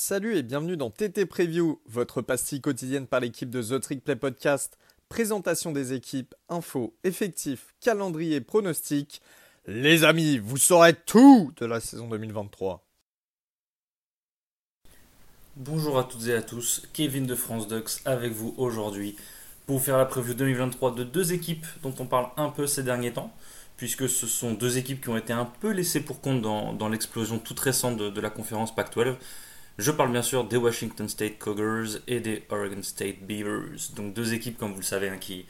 Salut et bienvenue dans TT Preview, votre pastille quotidienne par l'équipe de The Trick Play Podcast. Présentation des équipes, infos, effectifs, calendrier, pronostics. Les amis, vous saurez tout de la saison 2023. Bonjour à toutes et à tous, Kevin de France Ducks avec vous aujourd'hui pour faire la preview 2023 de deux équipes dont on parle un peu ces derniers temps, puisque ce sont deux équipes qui ont été un peu laissées pour compte dans, l'explosion toute récente de, de la conférence Pac-12. Je parle bien sûr des Washington State Cougars et des Oregon State Beavers. Donc deux équipes, comme vous le savez, hein, qui,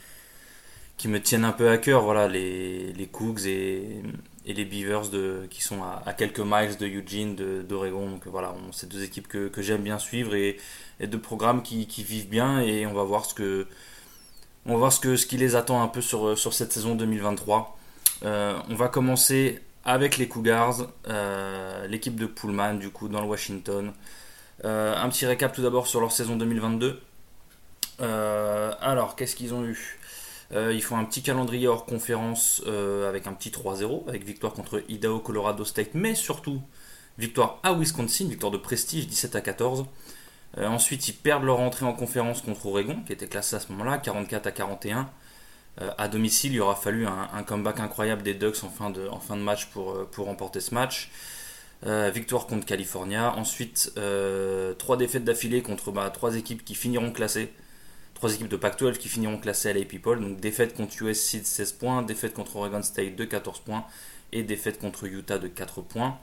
qui me tiennent un peu à cœur. Voilà, les, les Cougs et, et les Beavers qui sont à, quelques miles de Eugene, d'Oregon. Donc voilà, c'est deux équipes que, que j'aime bien suivre et, et deux programmes qui, qui, vivent bien. Et on va voir ce que on va voir ce, que, ce qui les attend un peu sur, sur cette saison 2023. Euh, on va commencer avec les Cougars, euh, l'équipe de Pullman du coup dans le Washington. Euh, un petit récap tout d'abord sur leur saison 2022. Euh, alors, qu'est-ce qu'ils ont eu? Ils font un petit calendrier hors conférence avec un petit 3-0, avec victoire contre Idaho, Colorado State, mais surtout victoire à Wisconsin, victoire de prestige 17 à 14. ensuite, ils perdent leur entrée en conférence contre Oregon, qui était classé à ce moment-là, 44 à 41. À domicile, il aura fallu un, comeback incroyable des Ducks en fin de, match pour, pour remporter ce match. Euh, victoire contre California. Ensuite, euh, trois défaites d'affilée contre bah, trois équipes qui finiront classées. Trois équipes de Pac-12 qui finiront classées à la. Donc défaite contre USC de 16 points, défaite contre Oregon State de 14 points et défaite contre Utah de 4 points.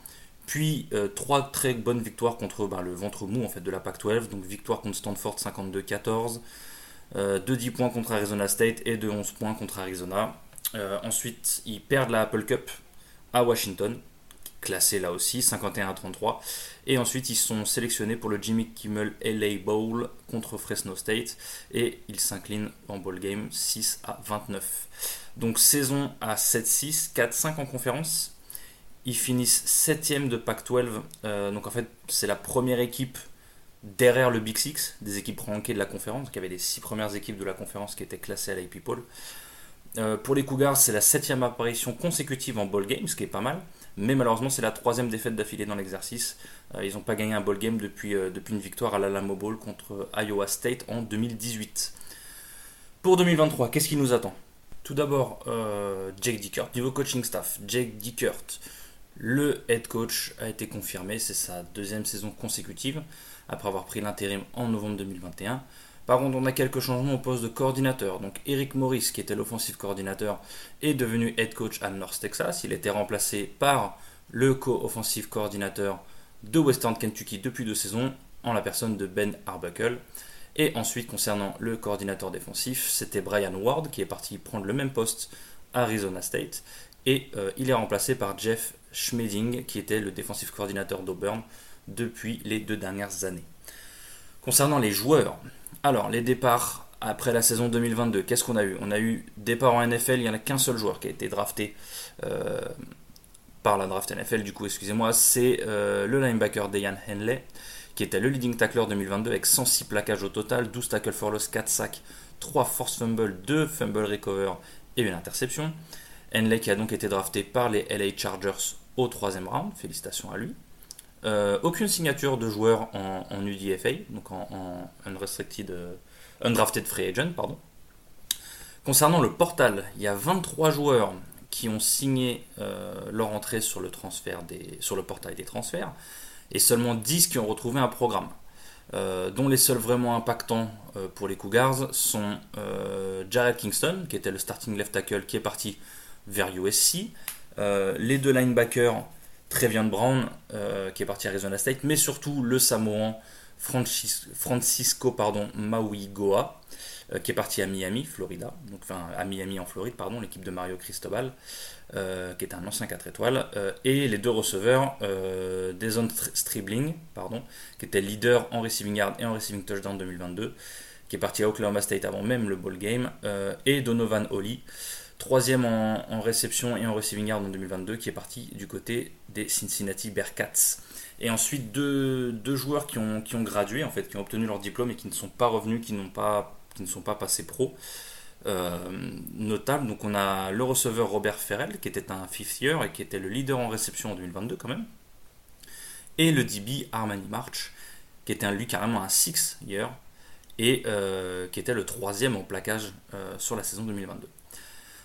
Puis euh, trois très bonnes victoires contre bah, le ventre mou en fait de la Pac-12. Donc victoire contre Stanford 52-14, de 10 points contre Arizona State et de 11 points contre Arizona. ensuite, ils perdent la Apple Cup à Washington classé là aussi, 51 à 33. Et ensuite, ils sont sélectionnés pour le Jimmy Kimmel LA Bowl contre Fresno State. Et ils s'inclinent en ball game 6 à 29. Donc saison à 7-6, 4-5 en conférence. Ils finissent 7 de Pac-12. Euh, donc en fait, c'est la première équipe derrière le Big Six, des équipes rankées de la conférence. Y avait les 6 premières équipes de la conférence qui étaient classées à la People. Euh, pour les Cougars, c'est la septième apparition consécutive en ball game, ce qui est pas mal. Mais malheureusement, c'est la troisième défaite d'affilée dans l'exercice. Euh, ils n'ont pas gagné un ball game depuis, euh, depuis une victoire à l'Alamo Bowl contre Iowa State en 2018. Pour 2023, qu'est-ce qui nous attend? Tout d'abord, Jake Dickert, niveau coaching staff. Jake Dickert, le head coach, a été confirmé. C'est sa deuxième saison consécutive après avoir pris l'intérim en novembre 2021. Par contre, on a quelques changements au poste de coordinateur. Donc, Eric Morris, qui était l'offensive coordinateur, est devenu head coach à North Texas. Il était remplacé par le co-offensive coordinateur de Western Kentucky depuis deux saisons, en la personne de Ben Arbuckle. Et ensuite, concernant le coordinateur défensif, c'était Brian Ward, qui est parti prendre le même poste à Arizona State. Et euh, il est remplacé par Jeff Schmeding, qui était le défensif coordinateur d'Auburn depuis les deux dernières années. Concernant les joueurs, alors, les départs après la saison 2022, qu'est-ce qu'on a eu? On a eu départ en NFL, il n'y en a qu'un seul joueur qui a été drafté euh, par la draft NFL, du coup, excusez-moi, c'est euh, le linebacker Dayan Henley, qui était le leading tackler 2022 avec 106 plaquages au total, 12 tackles for loss, 4 sacs, 3 force fumbles, 2 fumble recover et une interception. Henley qui a donc été drafté par les LA Chargers au troisième round, félicitations à lui. Euh, aucune signature de joueur en, UDFA, donc en, euh, undrafted free agent, pardon. Concernant le portal, il y a 23 joueurs qui ont signé euh, leur entrée sur le portail des transferts, et seulement 10 qui ont retrouvé un programme. dont les seuls vraiment impactants pour les Cougars sont Jared Kingston, qui était le starting left tackle, qui est parti vers USC, les deux linebackers Trevian Brown, euh, qui est parti à Arizona State, mais surtout le Samoan Francisco pardon, Maui Goa, euh, qui est parti à Miami, Florida, donc enfin à Miami en Floride, pardon, l'équipe de Mario Cristobal, euh, qui est un ancien 4 étoiles, et les deux receveurs, Deson Stribling, pardon, qui était leader en receiving yard et en receiving touchdown 2022, qui est parti à Oklahoma State avant même le ball game, et Donovan Holly, troisième en, réception et en receiving yard en 2022, qui est parti du côté des Cincinnati Bearcats. Et ensuite, deux, joueurs qui ont, qui ont gradué, en fait, qui ont obtenu leur diplôme et qui ne sont pas revenus, qui, pas, qui ne sont pas passés pro. Euh, notable, donc on a le receveur Robert Ferrell, qui était un fifth year et qui était le leader en réception en 2022 quand même. Et le DB Armani March, qui était lui carrément un 6 hier, et euh, qui était le troisième en plaquage euh, sur la saison 2022.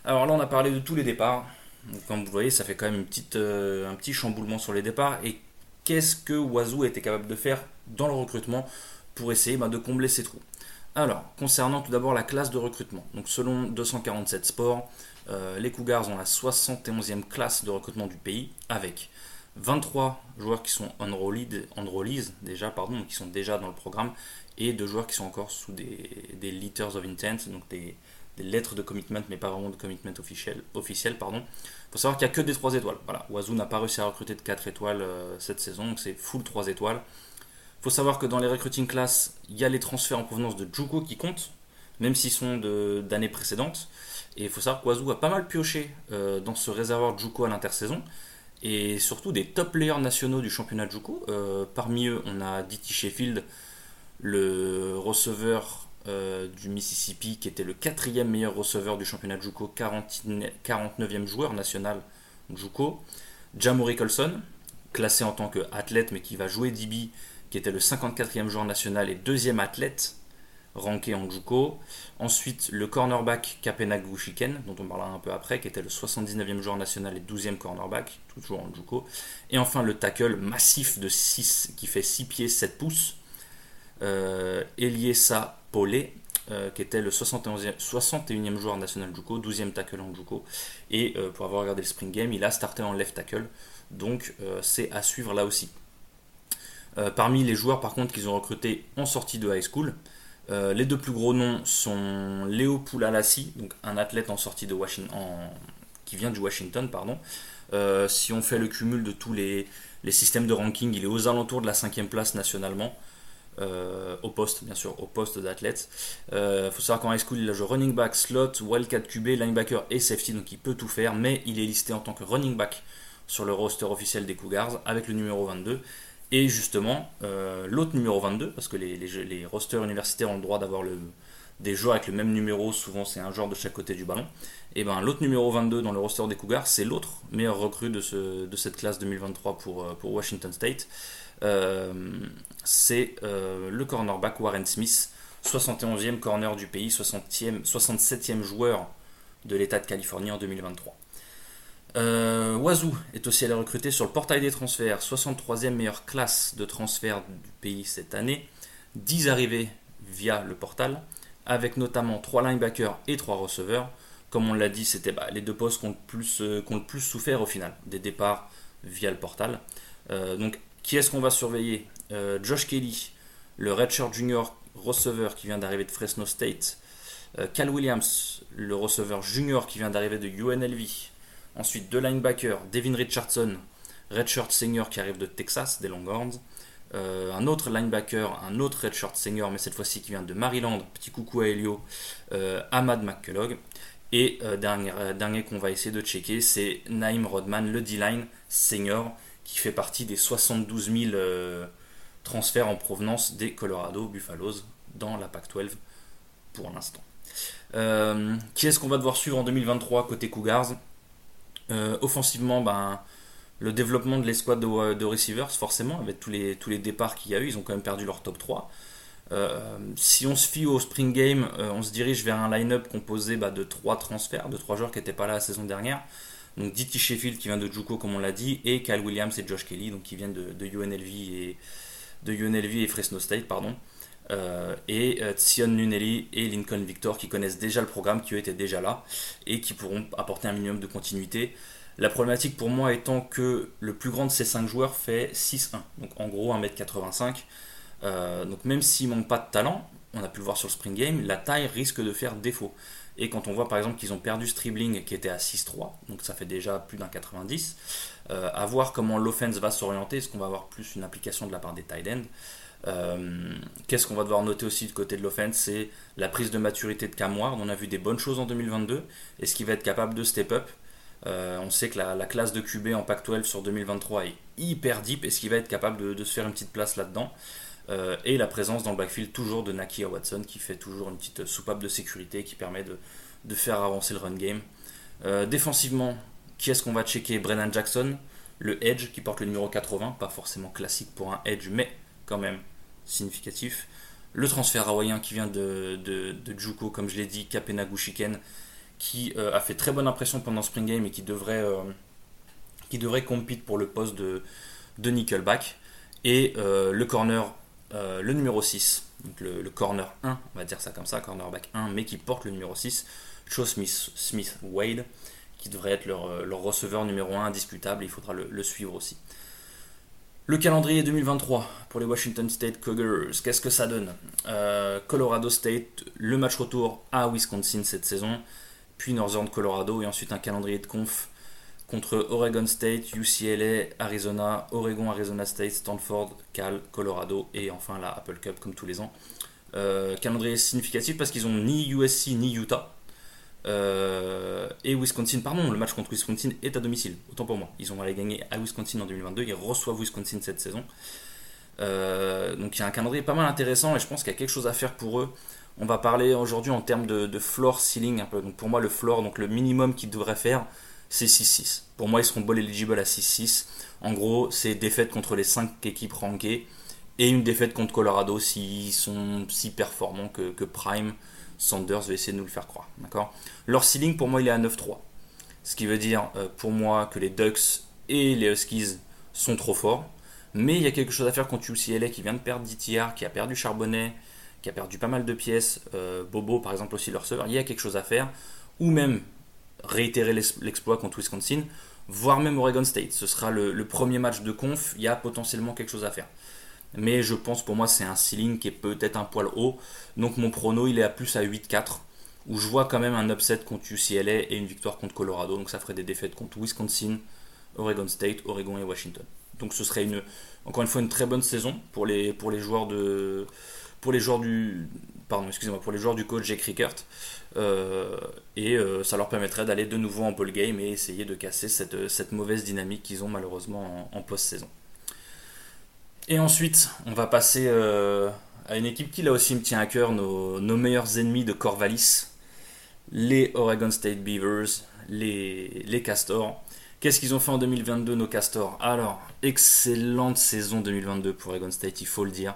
Alors là, on a parlé de tous les départs. comme vous voyez, ça fait quand même petite, un petit chamboulement sur les départs. Et qu'est-ce que Wazoo était capable de faire dans le recrutement pour essayer bah, de combler ces trous? Alors, concernant tout d'abord la classe de recrutement. Donc, selon 247 sports, les Cougars ont la 71e classe de recrutement du pays avec 23 joueurs qui sont enrollees déjà, pardon, qui sont déjà dans le programme, et deux joueurs qui sont encore sous des, des letters of intent, donc des, lettres de commitment, mais pas vraiment de commitment officiel. officiel pardon. faut savoir qu'il n'y a que des 3 étoiles. Voilà, Wazoo n'a pas réussi à recruter de 4 étoiles euh, cette saison, donc c'est full 3 étoiles. Il faut savoir que dans les recruiting classes, il y a les transferts en provenance de Juko qui comptent, même s'ils sont d'années précédentes. Et il faut savoir que Wazoo a pas mal pioché euh, dans ce réservoir Juko à l'intersaison et surtout des top players nationaux du championnat de Juco. Euh, parmi eux, on a D.T. Sheffield, le receveur euh, du Mississippi, qui était le quatrième meilleur receveur du championnat de Juco, 49e joueur national Juco. Jamori Colson, classé en tant qu'athlète, mais qui va jouer DB, qui était le 54e joueur national et deuxième athlète ranké en Juco. Ensuite, le cornerback Kapenak Gushiken, dont on parlera un peu après, qui était le 79e joueur national et 12e cornerback, toujours en Juco. Et enfin, le tackle massif de 6, qui fait 6 pieds 7 pouces, euh, Eliesa Polé, euh, qui était le 71e, 61e joueur national Juco, 12e tackle en Juco. Et euh, pour avoir regardé le spring game, il a starté en left tackle. Donc euh, c'est à suivre là aussi. parmi les joueurs par contre qu'ils ont recrutés en sortie de high school, les deux plus gros noms sont Léo Poulalassi, donc un athlète en sortie de Washington, qui vient du Washington, pardon. Si on fait le cumul de tous les, systèmes de ranking, il est aux alentours de la cinquième place nationalement. Euh, au poste, bien sûr, au poste d'athlète. Il faut savoir qu'en high school, il a joué running back, slot, wildcat QB, linebacker et safety, donc il peut tout faire, mais il est listé en tant que running back sur le roster officiel des Cougars avec le numéro 22. Et justement, euh, l'autre numéro 22, parce que les, les, rosters universitaires ont le droit d'avoir des joueurs avec le même numéro, souvent c'est un joueur de chaque côté du ballon. Et ben l'autre numéro 22 dans le roster des Cougars, c'est l'autre meilleur recrue de, ce, de cette classe 2023 pour, euh, pour Washington State. Euh, c'est le cornerback Warren Smith, 71e corner du pays, 60e, 67e joueur de l'État de Californie en 2023. Euh, Wazoo est aussi allé recruter sur le portail des transferts, 63e meilleure classe de transfert du pays cette année, 10 arrivées via le portal, avec notamment 3 linebackers et 3 receveurs. Comme on l'a dit, c'était bah, les deux postes qui ont, le plus, euh, le plus souffert au final des départs via le portal. Euh, donc, qui est-ce qu'on va surveiller? Josh Kelly, le redshirt junior receveur qui vient d'arriver de Fresno State. Cal Williams, le receveur junior qui vient d'arriver de UNLV. Ensuite, deux linebackers, Devin Richardson, redshirt senior qui arrive de Texas, des Longhorns. Euh, un autre linebacker, un autre redshirt senior, mais cette fois-ci qui vient de Maryland, petit coucou à Elio, euh, Ahmad McCullough. Et euh, dernier, dernier qu'on va essayer de checker, c'est Naïm Rodman, le D-line senior, qui fait partie des 72 000 transferts en provenance des Colorado Buffaloes dans la PAC-12 pour l'instant. qui est-ce qu'on va devoir suivre en 2023 côté Cougars? Euh, offensivement, ben, le développement de l'escouade de, receivers, forcément, avec tous les, tous les départs qu'il y a eu, ils ont quand même perdu leur top 3. Euh, si on se fie au Spring Game, euh, on se dirige vers un line-up composé bah, de 3 transferts, de 3 joueurs qui n'étaient pas là la saison dernière. Donc D.T. Sheffield qui vient de Juco comme on l'a dit, et Kyle Williams et Josh Kelly donc qui viennent de, UNLV et de UNLV et Fresno State pardon. et Sion Nunelli et Lincoln Victor qui connaissent déjà le programme, qui étaient déjà là et qui pourront apporter un minimum de continuité. La problématique pour moi étant que le plus grand de ces 5 joueurs fait 6-1, donc en gros 1m85. Euh, donc même s'il manque pas de talent, on a pu le voir sur le Spring Game, la taille risque de faire défaut. Et quand on voit par exemple qu'ils ont perdu Stribling qui était à 6-3, donc ça fait déjà plus d'un 90, euh, à voir comment l'offense va s'orienter, est-ce qu'on va avoir plus une application de la part des tight ends? Euh, Qu'est-ce qu'on va devoir noter aussi du côté de l'offense? C'est la prise de maturité de Cam. On a vu des bonnes choses en 2022. Est-ce qu'il va être capable de step up? Euh, on sait que la, classe de QB en Pac-12 sur 2023 est hyper deep. Est-ce qu'il va être capable de, se faire une petite place là-dedans? Euh, Et la présence dans le backfield toujours de Naki Watson qui fait toujours une petite soupape de sécurité qui permet de, faire avancer le run game. Euh, défensivement, qui est-ce qu'on va checker? Brennan Jackson, le Edge qui porte le numéro 80, pas forcément classique pour un Edge, mais quand même significatif. Le transfert hawaïen qui vient de, de, de Juko, comme je l'ai dit, Kapenagu Shiken, qui a fait très bonne impression pendant Spring Game et qui devrait, qui devrait compete pour le poste de, de Nickelback. Et le corner, le numéro 6, donc le, corner 1, on va dire ça comme ça, cornerback 1, mais qui porte le numéro 6, Joe Smith, Wade, qui devrait être leur, leur, receveur numéro 1 indiscutable, il faudra le, suivre aussi. Le calendrier 2023 pour les Washington State Cougars, qu'est-ce que ça donne? Euh, Colorado State, le match retour à Wisconsin cette saison, puis Northern Colorado, et ensuite un calendrier de conf contre Oregon State, UCLA, Arizona, Oregon, Arizona State, Stanford, Cal, Colorado et enfin la Apple Cup comme tous les ans. Euh, calendrier significatif parce qu'ils ont ni USC ni Utah. Euh, et Wisconsin, pardon, le match contre Wisconsin est à domicile, autant pour moi. Ils ont allé gagner à Wisconsin en 2022, ils reçoivent Wisconsin cette saison. Euh, donc il y a un calendrier pas mal intéressant et je pense qu'il y a quelque chose à faire pour eux. On va parler aujourd'hui en termes de, floor ceiling. Donc pour moi le floor, donc le minimum qu'ils devraient faire, c'est 6-6. Pour moi, ils seront ball eligible à 6-6. En gros, c'est défaite contre les 5 équipes rankées et une défaite contre Colorado s'ils sont si performants que, Prime. Sanders va essayer de nous le faire croire. Leur ceiling, pour moi, il est à 9-3. Ce qui veut dire, euh, pour moi, que les Ducks et les Huskies sont trop forts. Mais il y a quelque chose à faire contre UCLA qui vient de perdre DTR, qui a perdu Charbonnet, qui a perdu pas mal de pièces. Euh, Bobo, par exemple, aussi leur serveur. Il y a quelque chose à faire. Ou même réitérer l'exploit contre Wisconsin, voire même Oregon State. Ce sera le, premier match de conf, il y a potentiellement quelque chose à faire. Mais je pense pour moi c'est un ceiling qui est peut-être un poil haut. Donc mon prono il est à plus à 8-4. Où je vois quand même un upset contre UCLA et une victoire contre Colorado. Donc ça ferait des défaites contre Wisconsin, Oregon State, Oregon et Washington. Donc ce serait une, encore une fois une très bonne saison pour les, pour les joueurs de pour les joueurs du pardon excusez-moi pour les joueurs du coach Jake Rickert. Euh, et euh, ça leur permettrait d'aller de nouveau en ball game et essayer de casser cette, cette mauvaise dynamique qu'ils ont malheureusement en, post-saison. Et ensuite, on va passer euh, à une équipe qui là aussi me tient à cœur, nos, nos meilleurs ennemis de Corvallis, les Oregon State Beavers, les, les Castors. Qu'est-ce qu'ils ont fait en 2022, nos Castors? Alors, excellente saison 2022 pour Oregon State, il faut le dire.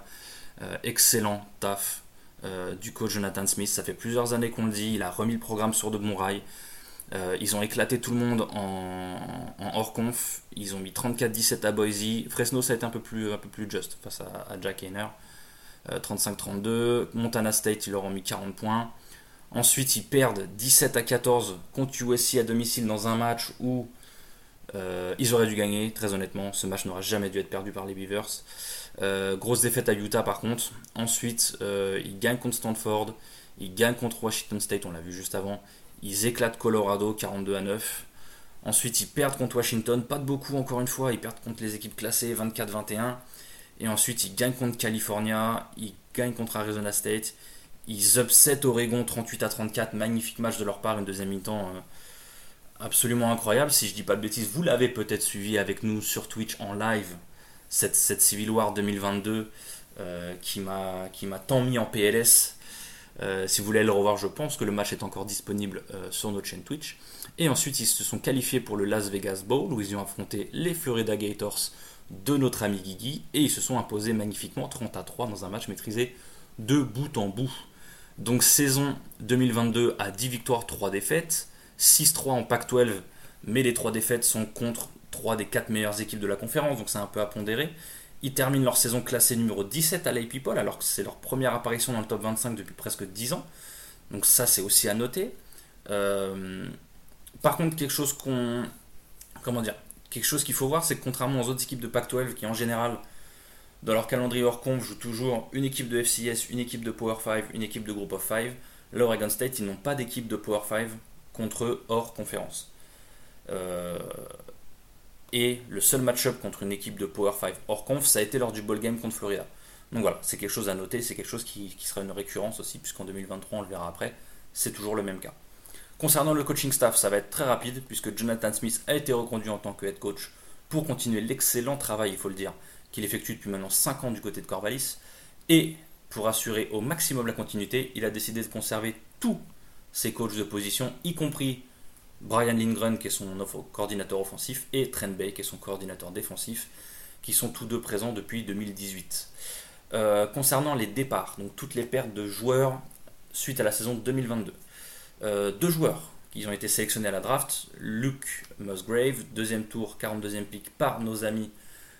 Excellent taf, euh, du coach Jonathan Smith. Ça fait plusieurs années qu'on le dit, il a remis le programme sur de bons rails. Euh, ils ont éclaté tout le monde en, hors conf. Ils ont mis 34-17 à Boise. Fresno, ça a été un peu plus, un peu plus just face à, Jack Hayner. 35-32. Euh, Montana State, ils leur ont mis 40 points. Ensuite, ils perdent 17 à 14 contre USC à domicile dans un match où ils auraient dû gagner, très honnêtement. Ce match n'aurait jamais dû être perdu par les Beavers. Euh, grosse défaite à Utah par contre. Ensuite, euh, ils gagnent contre Stanford. Ils gagnent contre Washington State, on l'a vu juste avant. Ils éclatent Colorado 42 à 9. Ensuite, ils perdent contre Washington, pas de beaucoup encore une fois. Ils perdent contre les équipes classées 24-21. Et ensuite, ils gagnent contre California. Ils gagnent contre Arizona State. Ils upset Oregon 38 à 34. Magnifique match de leur part, une deuxième mi-temps euh, absolument incroyable. Si je dis pas de bêtises, vous l'avez peut-être suivi avec nous sur Twitch en live cette, Civil War 2022 euh, qui m'a tant mis en PLS. Euh, si vous voulez le revoir, je pense que le match est encore disponible euh, sur notre chaîne Twitch. Et ensuite, ils se sont qualifiés pour le Las Vegas Bowl où ils ont affronté les Florida Gators de notre ami Guigui et ils se sont imposés magnifiquement 30 à 3 dans un match maîtrisé de bout en bout. Donc saison 2022 à 10 victoires, 3 défaites, 6-3 en Pac-12, mais les 3 défaites sont contre trois des quatre meilleures équipes de la conférence, donc c'est un peu à pondérer. Ils terminent leur saison classée numéro 17 à People, alors que c'est leur première apparition dans le top 25 depuis presque 10 ans. Donc ça, c'est aussi à noter. Euh, par contre, quelque chose qu'on... Comment dire Quelque chose qu'il faut voir, c'est que contrairement aux autres équipes de Pac-12 qui en général, dans leur calendrier hors conf, jouent toujours une équipe de FCS, une équipe de Power 5, une équipe de Group of 5, l'Oregon State, ils n'ont pas d'équipe de Power 5 contre eux hors conférence. Euh, et le seul match-up contre une équipe de Power 5 hors conf, ça a été lors du ball game contre Florida. Donc voilà, c'est quelque chose à noter, c'est quelque chose qui, sera une récurrence aussi, puisqu'en 2023, on le verra après, c'est toujours le même cas. Concernant le coaching staff, ça va être très rapide, puisque Jonathan Smith a été reconduit en tant que head coach pour continuer l'excellent travail, il faut le dire, qu'il effectue depuis maintenant 5 ans du côté de Corvallis. Et pour assurer au maximum la continuité, il a décidé de conserver tous ses coachs de position, y compris Brian Lindgren qui est son coordinateur offensif et Trent Bay qui est son coordinateur défensif qui sont tous deux présents depuis 2018. Euh, concernant les départs, donc toutes les pertes de joueurs suite à la saison 2022. Euh, deux joueurs qui ont été sélectionnés à la draft, Luke Musgrave, deuxième tour, 42e pick par nos amis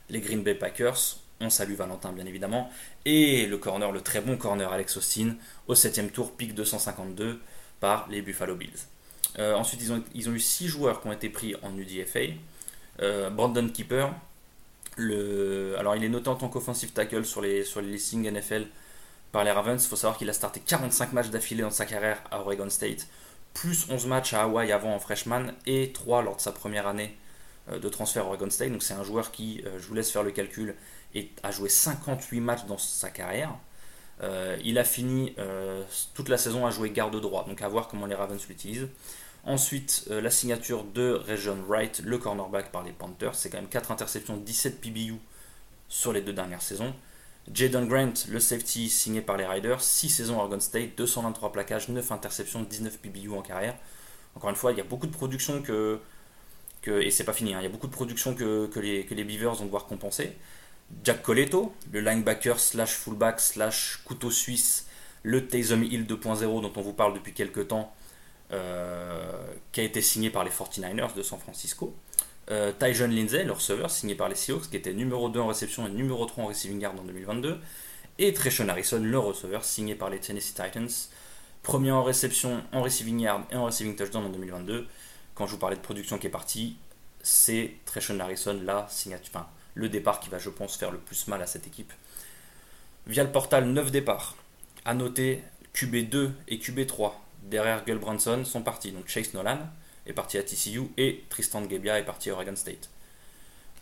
les Green Bay Packers, on salue Valentin bien évidemment, et le corner, le très bon corner Alex Austin, au septième tour, pick 252 par les Buffalo Bills. Euh, ensuite, ils ont, ils ont eu six joueurs qui ont été pris en UDFA. Brandon Keeper, le, alors il est noté en tant qu'offensive tackle sur les, sur les listings NFL par les Ravens. Il faut savoir qu'il a starté 45 matchs d'affilée dans sa carrière à Oregon State, plus 11 matchs à Hawaii avant en freshman et 3 lors de sa première année euh, de transfert à Oregon State. Donc c'est un joueur qui, euh, je vous laisse faire le calcul, a joué 58 matchs dans sa carrière. Euh, il a fini toute la saison à jouer garde droit, donc à voir comment les Ravens l'utilisent. Ensuite, la signature de Region Wright, le cornerback par les Panthers. C'est quand même 4 interceptions, 17 PBU sur les deux dernières saisons. Jaden Grant, le safety signé par les Riders, 6 saisons à Oregon State, 223 plaquages, 9 interceptions, 19 PBU en carrière. Encore une fois, il y a beaucoup de production que. et c'est pas fini, hein, il y a beaucoup de production que, que, les, que les Beavers vont devoir compenser. Jack Coletto, le linebacker slash fullback slash couteau suisse, le Taysom Hill 2.0 dont on vous parle depuis quelques temps, euh, qui a été signé par les 49ers de San Francisco. Euh, Tyjon Lindsay, le receveur, signé par les Seahawks, qui était numéro 2 en réception et numéro 3 en receiving yard en 2022. Et Treshon Harrison, le receveur, signé par les Tennessee Titans, premier en réception, en receiving yard et en receiving touchdown en 2022. Quand je vous parlais de production qui est partie, c'est Treshon Harrison, la le départ qui va, je pense, faire le plus mal à cette équipe. Via le portal 9 départs. À noter QB2 et QB3 derrière Gull Branson sont partis. Donc Chase Nolan, est parti à TCU et Tristan Gebbia est parti à Oregon State.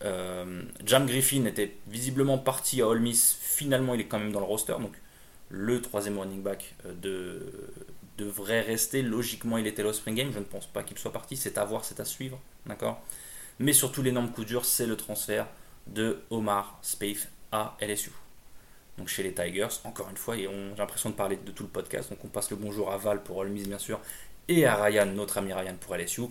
Euh, Jam Griffin était visiblement parti à Ole finalement il est quand même dans le roster, donc le troisième running back euh, de, devrait rester. Logiquement il était au Spring Game, je ne pense pas qu'il soit parti, c'est à voir, c'est à suivre, Mais surtout l'énorme coup dur, c'est le transfert de Omar Spaith à LSU. Donc chez les Tigers, encore une fois, et j'ai l'impression de parler de tout le podcast, donc on passe le bonjour à Val pour Miss bien sûr, et à Ryan, notre ami Ryan pour LSU.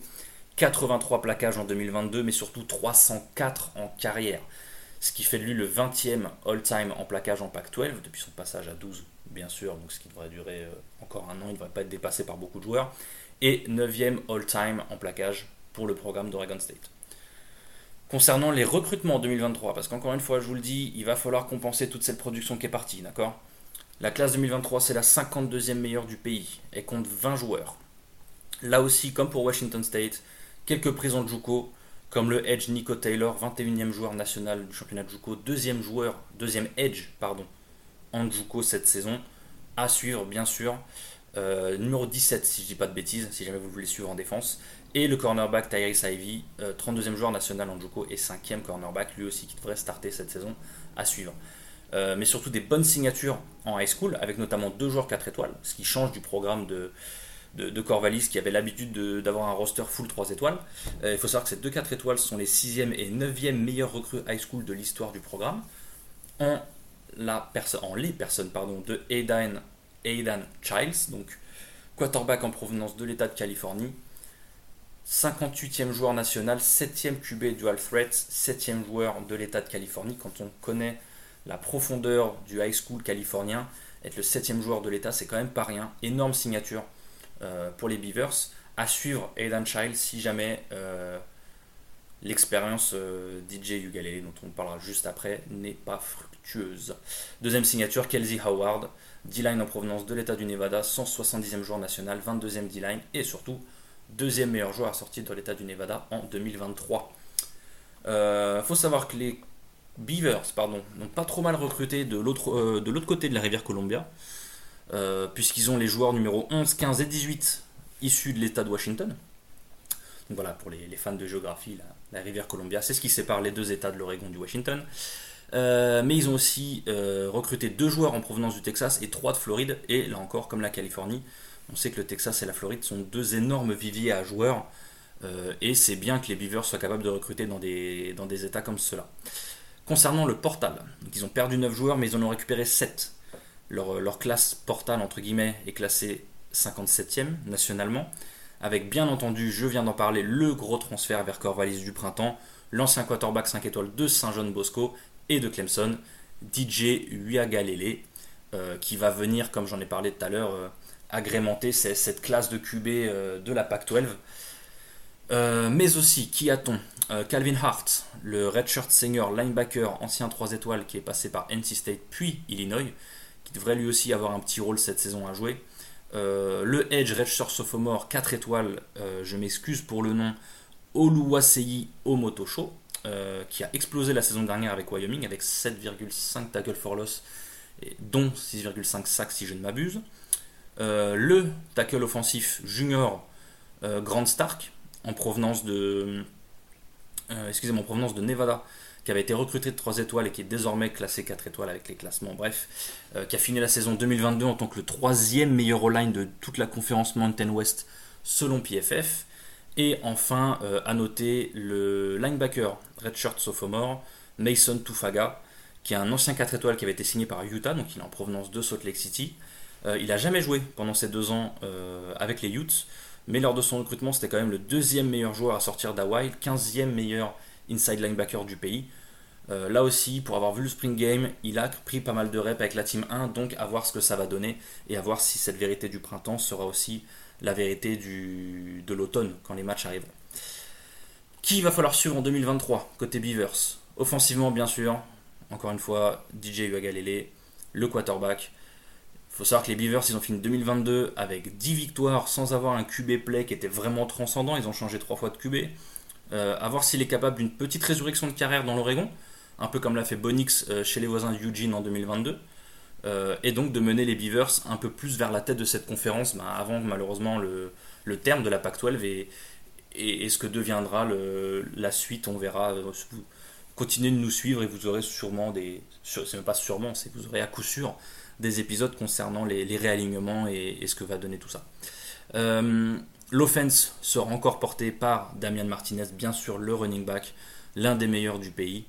83 plaquages en 2022, mais surtout 304 en carrière. Ce qui fait de lui le 20e all-time en plaquage en Pac-12, depuis son passage à 12, bien sûr, donc ce qui devrait durer euh, encore un an, il ne devrait pas être dépassé par beaucoup de joueurs. Et 9e all-time en plaquage pour le programme d'Oregon State. Concernant les recrutements en 2023, parce qu'encore une fois, je vous le dis, il va falloir compenser toute cette production qui est partie, d'accord? La classe 2023, c'est la 52e meilleure du pays et compte 20 joueurs. Là aussi, comme pour Washington State, quelques prisons de Juco, comme le Edge Nico Taylor, 21e joueur national du championnat de Juco, deuxième joueur, deuxième Edge, pardon, en Juco cette saison. À suivre, bien sûr. Euh, numéro 17, si je dis pas de bêtises, si jamais vous voulez suivre en défense. Et le cornerback Tyrese Ivy, 32e euh, joueur national en Juco et 5e cornerback, lui aussi qui devrait starter cette saison à suivre. Euh, mais surtout des bonnes signatures en high school, avec notamment deux joueurs 4 étoiles, ce qui change du programme de, de, Corvalis qui avait l'habitude d'avoir un roster full 3 étoiles. Euh, il faut savoir que ces deux 4 étoiles sont les 6e et 9e meilleurs recrues high school de l'histoire du programme. En, la en les personnes pardon, de Aidan, Aidan Childs, donc quarterback en provenance de l'État de Californie. 58e joueur national, 7e QB dual threat, 7e joueur de l'État de Californie. Quand on connaît la profondeur du high school californien, être le 7e joueur de l'État, c'est quand même pas rien. Énorme signature euh, pour les Beavers. À suivre Aidan Child si jamais euh, l'expérience euh, DJ Ugalele, dont on parlera juste après, n'est pas fructueuse. Deuxième signature, Kelsey Howard, D-line en provenance de l'État du Nevada, 170e joueur national, 22e D-line et surtout deuxième meilleur joueur sorti de l'État du Nevada en 2023. Il faut savoir que les Beavers n'ont pas trop mal recruté de l'autre l'autre côté de la rivière Columbia. Euh, puisqu'ils ont les joueurs numéro 11, 15 et 18 issus de l'État de Washington. Donc voilà, pour les, fans de géographie, la, rivière Columbia, c'est ce qui sépare les deux États de l'Oregon du Washington. Euh, mais ils ont aussi euh, recruté deux joueurs en provenance du Texas et trois de Floride. Et là encore, comme la Californie, on sait que le Texas et la Floride sont deux énormes viviers à joueurs. et c'est bien que les Beavers soient capables de recruter dans des, États comme cela. Concernant le portal, ils ont perdu 9 joueurs, mais ils en ont récupéré 7 leur, classe guillemets, est classée 57e nationalement, avec bien entendu, je viens d'en parler, le gros transfert vers Corvallis du printemps, l'ancien quarterback 5 étoiles de Saint-Jean Bosco et de Clemson, DJ Uyagalele, qui va venir, comme j'en ai parlé tout à l'heure, agrémenter cette classe de QB de la PAC 12. mais aussi, qui a-t-on? Calvin Hart, le redshirt senior linebacker, ancien 3 étoiles, qui est passé par NC State puis Illinois, qui devrait lui aussi avoir un petit rôle cette saison à jouer. Euh, le Edge Redshirt Sophomore 4 étoiles, euh, je m'excuse pour le nom, Oluwaseyi Omotosho, euh, qui a explosé la saison dernière avec Wyoming avec 7,5 tackles for loss, dont 6,5 sacks si je ne m'abuse. Le tackle offensif junior Grand Stark, en provenance de, excusez-moi, en provenance de Nevada, qui avait été recruté de 3 étoiles et qui est désormais classé 4 étoiles avec les classements, bref, euh, qui a fini la saison 2022 en tant que le troisième meilleur all-line de toute la conférence Mountain West selon PFF. Et enfin, euh, à noter le linebacker redshirt sophomore Mason Tufaga, qui est un ancien 4 étoiles qui avait été signé par Utah, donc il est en provenance de Salt Lake City. Euh, il n'a jamais joué pendant ces deux ans avec les Utes, mais lors de son recrutement, c'était quand même le deuxième meilleur joueur à sortir d'Hawaii, 15e meilleur inside linebacker du pays. Euh, là aussi, pour avoir vu le Spring Game, il a pris pas mal de reps avec la Team 1, donc à voir ce que ça va donner et à voir si cette vérité du printemps sera aussi la vérité de l'automne quand les matchs arriveront. Qui va falloir suivre en 2023 côté Beavers? Offensivement, bien sûr, encore une fois, DJ Uagalele, le quarterback. Faut savoir que les Beavers, ils ont fini 2022 avec 10 victoires sans avoir un QB play qui était vraiment transcendant. Ils ont changé 3 fois de QB. Euh, à voir s'il est capable d'une petite résurrection de carrière dans l'Oregon, un peu comme l'a fait Bonix euh, chez les voisins de Eugene en 2022. Euh, et donc de mener les Beavers un peu plus vers la tête de cette conférence ben, avant malheureusement le, terme de la PAC-12 et, et, ce que deviendra la suite, on verra. continuez de nous suivre et vous aurez sûrement des. C'est même pas sûrement, c'est vous aurez à coup sûr des épisodes concernant les, réalignements et, ce que va donner tout ça. L'offense sera encore portée par Damian Martinez, bien sûr le running back, l'un des meilleurs du pays.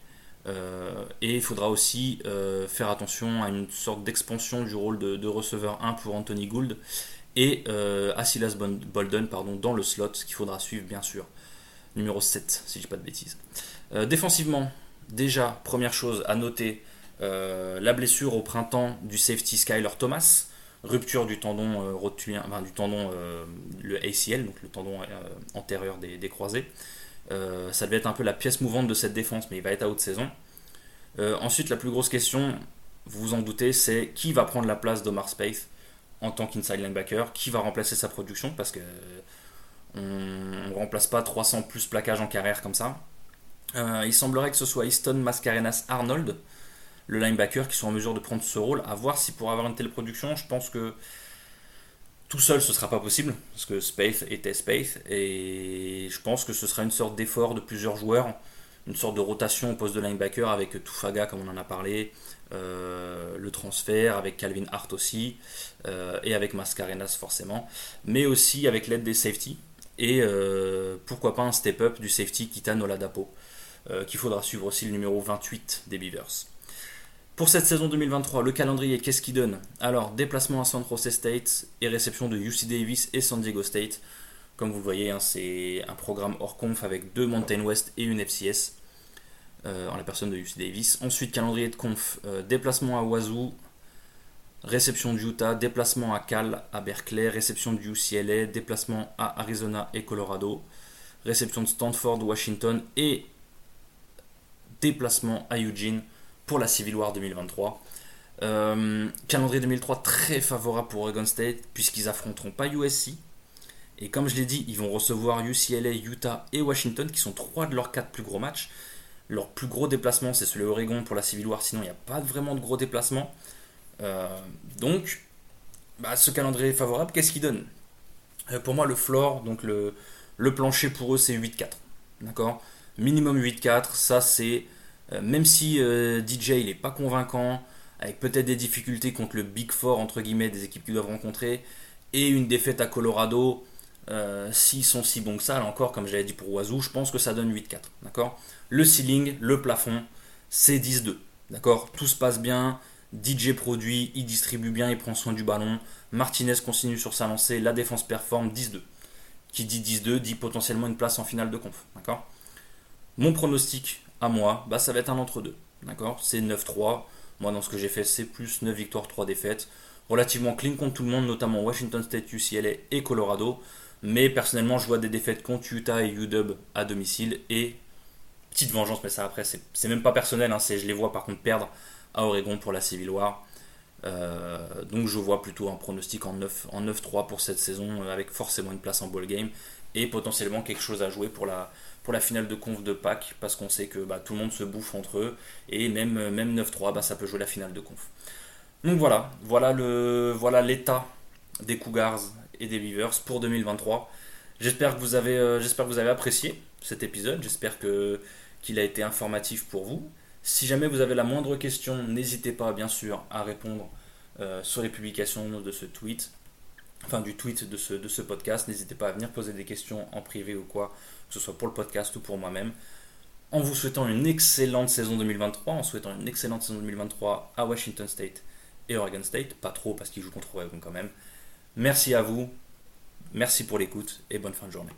Euh, et il faudra aussi euh, faire attention à une sorte d'expansion du rôle de, receveur 1 pour Anthony Gould et euh, Asilas Bolden pardon, dans le slot, qu'il faudra suivre bien sûr. Numéro 7, si je dis pas de bêtises. défensivement, déjà, première chose à noter, la blessure au printemps du safety Skyler Thomas rupture du tendon euh, rotulien, enfin, du tendon, euh, le ACL, donc le tendon euh, antérieur des, croisés. ça devait être un peu la pièce mouvante de cette défense, mais il va être à haute saison. ensuite, la plus grosse question, vous vous en doutez, c'est qui va prendre la place d'Omar Space en tant qu'inside linebacker, qui va remplacer sa production, parce que on ne remplace pas 300 plus plaquages en carrière comme ça. il semblerait que ce soit Easton Mascarenas Arnold, le linebacker qui sont en mesure de prendre ce rôle. À voir si pour avoir une telle production, je pense que tout seul ce sera pas possible parce que Space était Space et je pense que ce sera une sorte d'effort de plusieurs joueurs, une sorte de rotation au poste de linebacker avec Tufaga comme on en a parlé, euh, le transfert avec Calvin Hart aussi euh, et avec Mascarenas forcément, mais aussi avec l'aide des safety et euh, pourquoi pas un step-up du safety Kitan Oladapo qu'il faudra suivre aussi le numéro 28 des Beavers. Pour cette saison 2023, le calendrier, qu'est-ce qu'il donne? Alors, déplacement à San Jose State et réception de UC Davis et San Diego State. Comme vous le voyez, hein, c'est un programme hors conf avec deux Mountain West et une FCS euh, en la personne de UC Davis. Ensuite, calendrier de conf, euh, déplacement à Wazoo, réception de Utah, déplacement à Cal, à Berkeley, réception du UCLA, déplacement à Arizona et Colorado, réception de Stanford, Washington et déplacement à Eugene pour la Civil War 2023. Euh, calendrier 2003 très favorable pour Oregon State puisqu'ils affronteront pas USC. Et comme je l'ai dit, ils vont recevoir UCLA, Utah et Washington qui sont trois de leurs quatre plus gros matchs. Leur plus gros déplacement c'est celui Oregon pour la Civil War, sinon il n'y a pas vraiment de gros déplacements. Euh, donc, bah, ce calendrier favorable, qu'est-ce qu'il donne euh, Pour moi, le floor, donc le, le plancher pour eux, c'est 8-4. D'accord? Minimum 8-4, ça c'est même si euh, DJ il n'est pas convaincant, avec peut-être des difficultés contre le Big Four entre guillemets des équipes qu'ils doivent rencontrer, et une défaite à Colorado, euh, s'ils sont si bons que ça, là encore, comme j'avais dit pour Oiseau, je pense que ça donne 8-4. D'accord? Le ceiling, le plafond, c'est 10-2. D'accord? Tout se passe bien. DJ produit, il distribue bien, il prend soin du ballon. Martinez continue sur sa lancée, la défense performe 10-2. Qui dit 10-2 dit potentiellement une place en finale de conf. D'accord? Mon pronostic à moi, bah, ça va être un entre-deux. C'est 9-3. Moi, dans ce que j'ai fait, c'est plus 9 victoires, 3 défaites. Relativement clean contre tout le monde, notamment Washington State, UCLA et Colorado. Mais personnellement, je vois des défaites contre Utah et UW à domicile. Et petite vengeance, mais ça après, c'est même pas personnel. Hein, je les vois par contre perdre à Oregon pour la Civil War. Euh, donc je vois plutôt un pronostic en 9 en 9-3 pour cette saison avec forcément une place en ball game et potentiellement quelque chose à jouer pour la, finale de conf de Pâques parce qu'on sait que bah, tout le monde se bouffe entre eux et même, même 9-3 bah, ça peut jouer la finale de conf. Donc voilà, voilà le voilà l'état des Cougars et des Beavers pour 2023. J'espère que vous avez euh, j'espère que vous avez apprécié cet épisode, j'espère qu'il a été informatif pour vous. Si jamais vous avez la moindre question, n'hésitez pas bien sûr à répondre euh, sur les publications de ce tweet, enfin du tweet de ce, de ce podcast. N'hésitez pas à venir poser des questions en privé ou quoi, que ce soit pour le podcast ou pour moi-même. En vous souhaitant une excellente saison 2023, en souhaitant une excellente saison 2023 à Washington State et Oregon State, pas trop parce qu'ils jouent contre Oregon quand même. Merci à vous, merci pour l'écoute et bonne fin de journée.